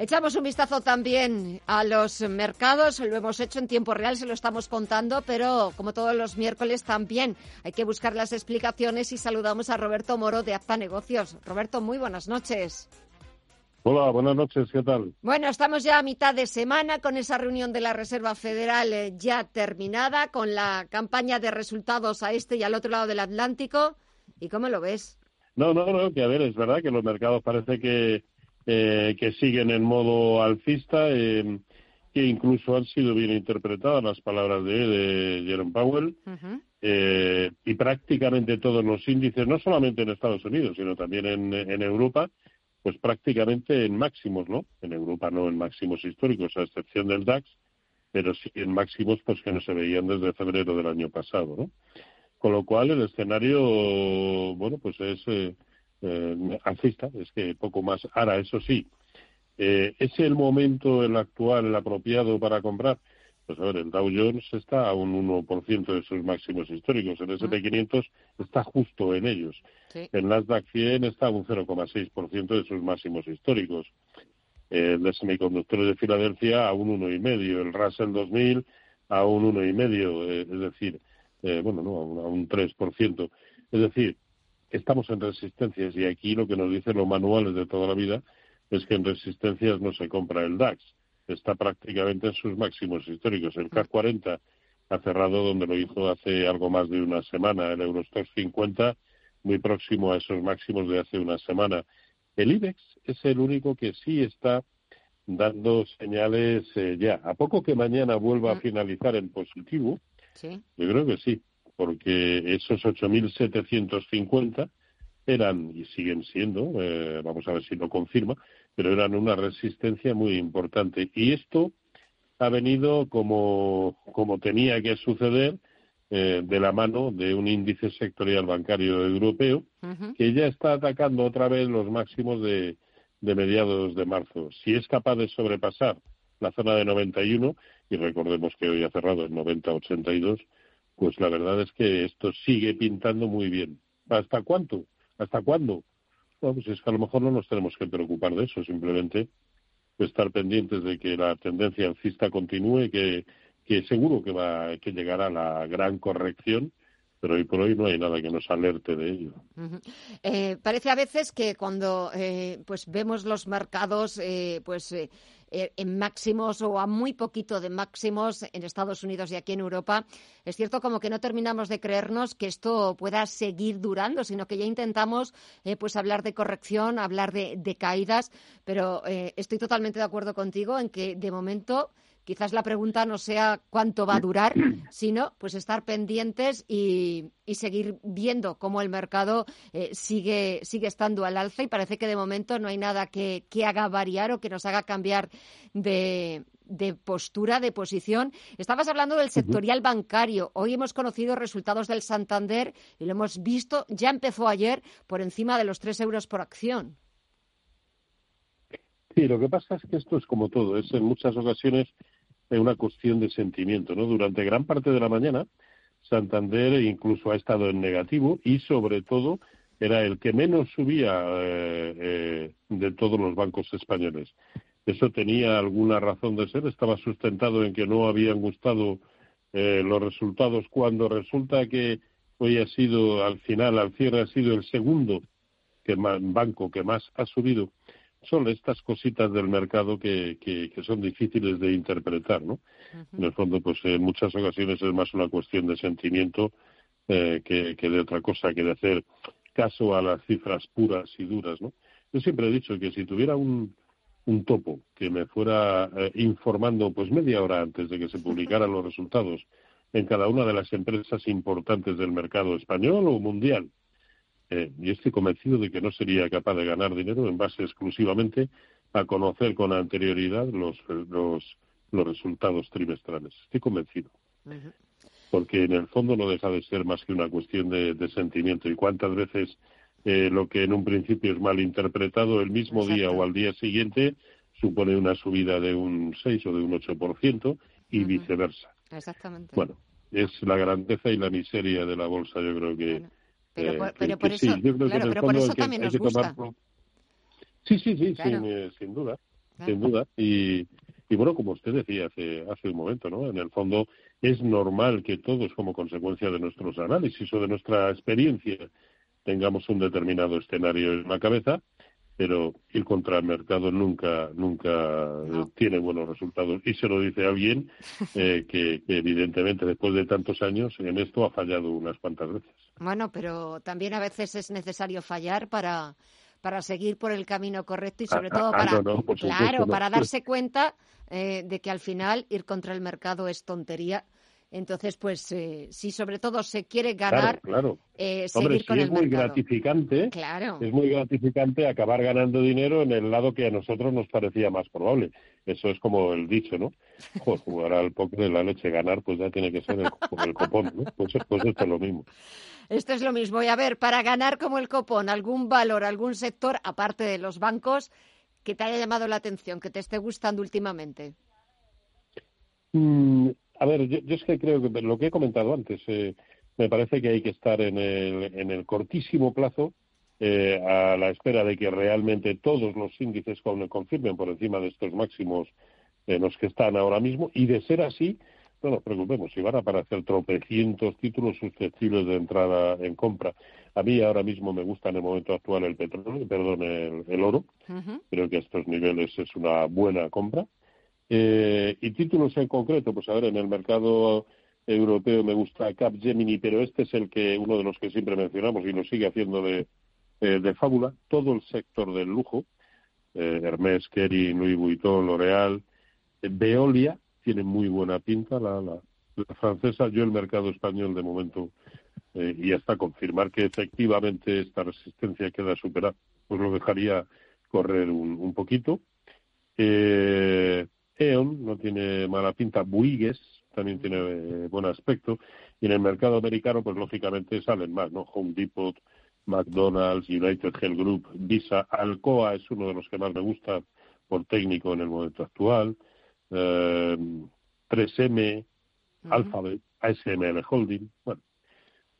Echamos un vistazo también a los mercados, lo hemos hecho en tiempo real, se lo estamos contando, pero como todos los miércoles también hay que buscar las explicaciones y saludamos a Roberto Moro de Apta Negocios. Roberto, muy buenas noches. Hola, buenas noches, ¿qué tal? Bueno, estamos ya a mitad de semana con esa reunión de la Reserva Federal eh, ya terminada, con la campaña de resultados a este y al otro lado del Atlántico. ¿Y cómo lo ves? No, no, no, que a ver, es verdad que los mercados parece que eh, que siguen en modo alcista, eh, que incluso han sido bien interpretadas las palabras de, de Jerome Powell, eh, y prácticamente todos los índices, no solamente en Estados Unidos, sino también en, en Europa, pues prácticamente en máximos, ¿no? En Europa no en máximos históricos, a excepción del DAX, pero sí en máximos pues que no se veían desde febrero del año pasado, ¿no? Con lo cual el escenario, bueno, pues es eh, alcista, es que poco más. Ahora, eso sí, eh, ¿es el momento, el actual, el apropiado para comprar? Pues a ver, el Dow Jones está a un 1% de sus máximos históricos, el S&P 500 está justo en ellos, el Nasdaq 100 está a un 0,6% de sus máximos históricos, el de semiconductores de Filadelfia a un 1,5%, el Russell 2000 a un 1,5%, eh, es decir, eh, bueno, no, a un 3%. Es decir, estamos en resistencias y aquí lo que nos dicen los manuales de toda la vida es que en resistencias no se compra el DAX, está prácticamente en sus máximos históricos. El CAC 40 ha cerrado donde lo hizo hace algo más de una semana, el Eurostox 50 muy próximo a esos máximos de hace una semana. El IBEX es el único que sí está dando señales eh, ya. A poco que mañana vuelva a mm. finalizar en positivo, yo creo que sí porque esos 8.750 eran y siguen siendo, eh, vamos a ver si lo confirma, pero eran una resistencia muy importante. Y esto ha venido como, como tenía que suceder eh, de la mano de un índice sectorial bancario europeo que ya está atacando otra vez los máximos de, de mediados de marzo. Si es capaz de sobrepasar la zona de 91, y recordemos que hoy ha cerrado en 90-82, pues la verdad es que esto sigue pintando muy bien. ¿Hasta cuánto? ¿Hasta cuándo? Bueno, pues es que a lo mejor no nos tenemos que preocupar de eso, simplemente estar pendientes de que la tendencia alcista continúe, que, que seguro que va que llegará la gran corrección, pero hoy por hoy no hay nada que nos alerte de ello. Eh, parece a veces que cuando eh, pues vemos los mercados eh, pues eh, en máximos o a muy poquito de máximos en Estados Unidos y aquí en Europa. Es cierto como que no terminamos de creernos que esto pueda seguir durando, sino que ya intentamos eh, pues hablar de corrección, hablar de, caídas, pero eh, estoy totalmente de acuerdo contigo en que de momento quizás la pregunta no sea cuánto va a durar, sino pues estar pendientes y, seguir viendo cómo el mercado eh, sigue, sigue estando al alza y parece que de momento no hay nada que, haga variar o que nos haga cambiar de, postura, de posición. Estabas hablando del sectorial bancario. Hoy hemos conocido resultados del Santander y lo hemos visto, ya empezó ayer por encima de los tres euros por acción. Sí, lo que pasa es que esto es como todo, es en muchas ocasiones es una cuestión de sentimiento, ¿no? Durante gran parte de la mañana, Santander incluso ha estado en negativo y, sobre todo, era el que menos subía eh, eh, de todos los bancos españoles. Eso tenía alguna razón de ser, estaba sustentado en que no habían gustado eh, los resultados cuando resulta que hoy ha sido, al final, al cierre, ha sido el segundo que banco que más ha subido son estas cositas del mercado que, que, son difíciles de interpretar, ¿no? En el fondo, pues en muchas ocasiones es más una cuestión de sentimiento eh, que, que, de otra cosa, que de hacer caso a las cifras puras y duras, ¿no? Yo siempre he dicho que si tuviera un, un topo que me fuera eh, informando pues media hora antes de que se publicaran los resultados en cada una de las empresas importantes del mercado español o mundial, eh, y estoy convencido de que no sería capaz de ganar dinero en base exclusivamente a conocer con anterioridad los, los, los resultados trimestrales. Estoy convencido. Porque en el fondo no deja de ser más que una cuestión de, sentimiento. Y cuántas veces eh, lo que en un principio es mal interpretado, el mismo día o al día siguiente supone una subida de un 6 o de un 8% y viceversa. Exactamente. Bueno, es la grandeza y la miseria de la bolsa, yo creo que. Pero, por, eso, claro, pero por eso también nos gusta. Sí, sí, sí, sin, duda, sin duda. Y, y bueno, como usted decía hace, hace un momento, ¿no? En el fondo es normal que todos, como consecuencia de nuestros análisis o de nuestra experiencia, tengamos un determinado escenario en la cabeza pero ir contra el mercado nunca nunca eh, tiene buenos resultados y se lo dice alguien eh, que, evidentemente después de tantos años en esto ha fallado unas cuantas veces bueno pero también a veces es necesario fallar para para seguir por el camino correcto y sobre ah, todo ah, para claro para darse cuenta eh, de que al final ir contra el mercado es tontería entonces, pues eh, si sobre todo se quiere ganar, claro, Eh, seguir con es muy gratificante, claro. es muy gratificante acabar ganando dinero en el lado que a nosotros nos parecía más probable. Eso es como el dicho, ¿no? jugar al póker de la leche, ganar, pues ya tiene que ser el, como el copón, ¿no? Pues, pues esto es lo mismo. Esto es lo mismo. Y a ver, para ganar como el copón, algún valor, algún sector, aparte de los bancos, que te haya llamado la atención, que te esté gustando últimamente. Mm, a ver, yo, es que creo que lo que he comentado antes, eh, me parece que hay que estar en el, en el cortísimo plazo eh, a la espera de que realmente todos los índices confirmen por encima de estos máximos en los que están ahora mismo y de ser así, no nos preocupemos, si van a aparecer tropecientos títulos susceptibles de entrada en compra. A mí ahora mismo me gusta en el momento actual el petróleo, perdón, el, oro. Creo que a estos niveles es una buena compra. Eh, y títulos en concreto, pues a ver, en el mercado europeo me gusta Capgemini, pero este es el que uno de los que siempre mencionamos y lo sigue haciendo de, eh, de fábula. Todo el sector del lujo, eh, Hermès, Kering, Louis Vuitton, L'Oréal, eh, Veolia tiene muy buena pinta, la, la, francesa. Yo el mercado español de momento y hasta confirmar que efectivamente esta resistencia queda superada, pues lo dejaría correr un, un poquito. Eh, no tiene mala pinta, Buigues también tiene eh, buen aspecto, y en el mercado americano, pues lógicamente salen más, ¿no? Home Depot, McDonald's, United Health Group, Visa, Alcoa es uno de los que más me gusta por técnico en el momento actual, 3M, eh, Alphabet, ASML Holding, bueno,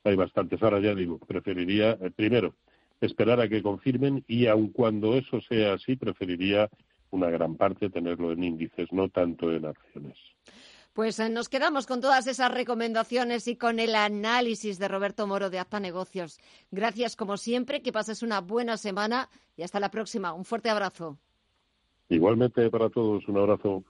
hay bastantes. Ahora ya digo, preferiría, eh, primero, esperar a que confirmen y aun cuando eso sea así, preferiría una gran parte tenerlo en índices, no tanto en acciones. Pues eh, nos quedamos con todas esas recomendaciones y con el análisis de Roberto Moro de Acta Negocios. Gracias como siempre, que pases una buena semana y hasta la próxima. Un fuerte abrazo. Igualmente para todos, un abrazo.